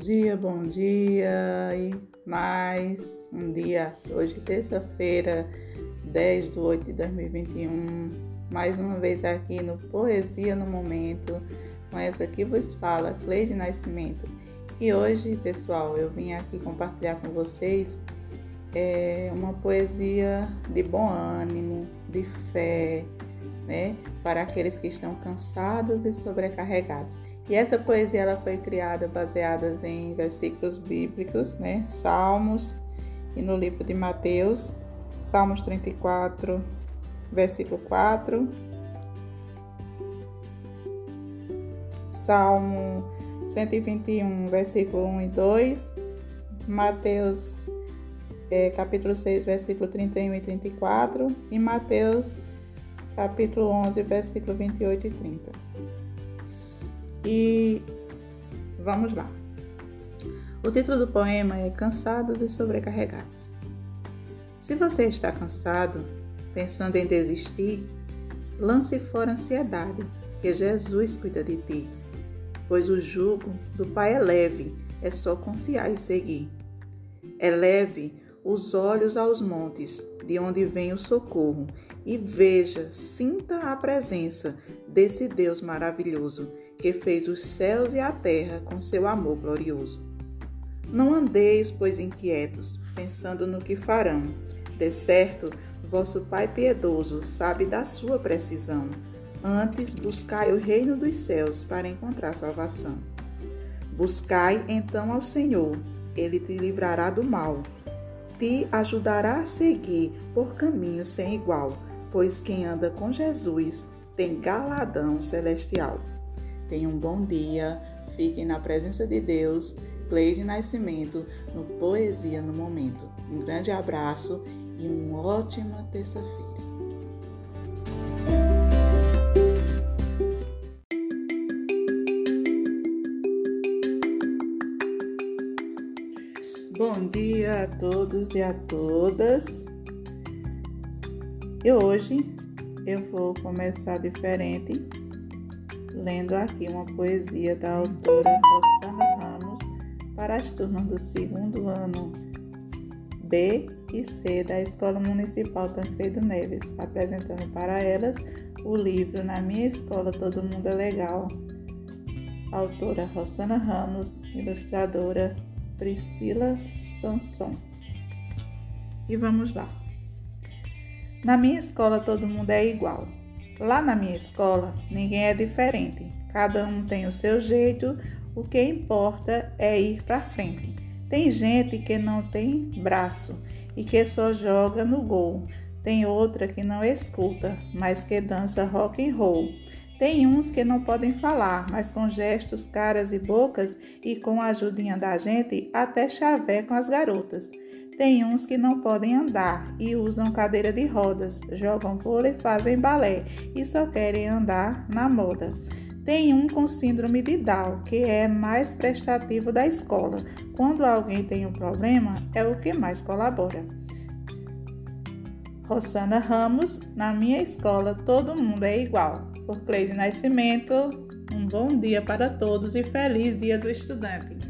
dia, bom dia e mais um dia. Hoje, terça-feira, 10 de 8 de 2021. Mais uma vez aqui no Poesia no Momento. Com essa que vos fala, Cleide Nascimento. E hoje, pessoal, eu vim aqui compartilhar com vocês é, uma poesia de bom ânimo, de fé, né? Para aqueles que estão cansados e sobrecarregados. E essa poesia ela foi criada baseada em versículos bíblicos, né? Salmos e no livro de Mateus, Salmos 34, versículo 4. Salmo 121, versículo 1 e 2. Mateus é, capítulo 6, versículo 31 e 34. E Mateus capítulo 11, versículo 28 e 30. E vamos lá. O título do poema é Cansados e Sobrecarregados. Se você está cansado, pensando em desistir, lance fora a ansiedade, que Jesus cuida de ti. Pois o jugo do Pai é leve, é só confiar e seguir. Eleve os olhos aos montes, de onde vem o socorro, e veja, sinta a presença desse Deus maravilhoso que fez os céus e a terra com seu amor glorioso. Não andeis, pois, inquietos, pensando no que farão. De certo, vosso Pai piedoso sabe da sua precisão. Antes, buscai o reino dos céus para encontrar salvação. Buscai então ao Senhor, ele te livrará do mal, te ajudará a seguir por caminho sem igual, pois quem anda com Jesus tem galadão celestial. Tenham um bom dia, fiquem na presença de Deus. Cleide Nascimento no Poesia no Momento. Um grande abraço e uma ótima terça-feira. Bom dia a todos e a todas. E hoje eu vou começar diferente lendo aqui uma poesia da autora Rossana Ramos para as turmas do segundo ano B e C da Escola Municipal Tancredo Neves, apresentando para elas o livro Na Minha Escola Todo Mundo é Legal. Autora Rossana Ramos, ilustradora Priscila Sanson. E vamos lá. Na minha escola todo mundo é igual. Lá na minha escola, ninguém é diferente. Cada um tem o seu jeito, o que importa é ir para frente. Tem gente que não tem braço e que só joga no gol. Tem outra que não escuta, mas que dança rock and roll. Tem uns que não podem falar, mas com gestos, caras e bocas e com a ajudinha da gente até chavé com as garotas. Tem uns que não podem andar e usam cadeira de rodas, jogam vôlei, fazem balé e só querem andar na moda. Tem um com síndrome de Down, que é mais prestativo da escola. Quando alguém tem um problema, é o que mais colabora. Rosana Ramos, na minha escola todo mundo é igual. Por Cleide Nascimento, um bom dia para todos e feliz Dia do Estudante.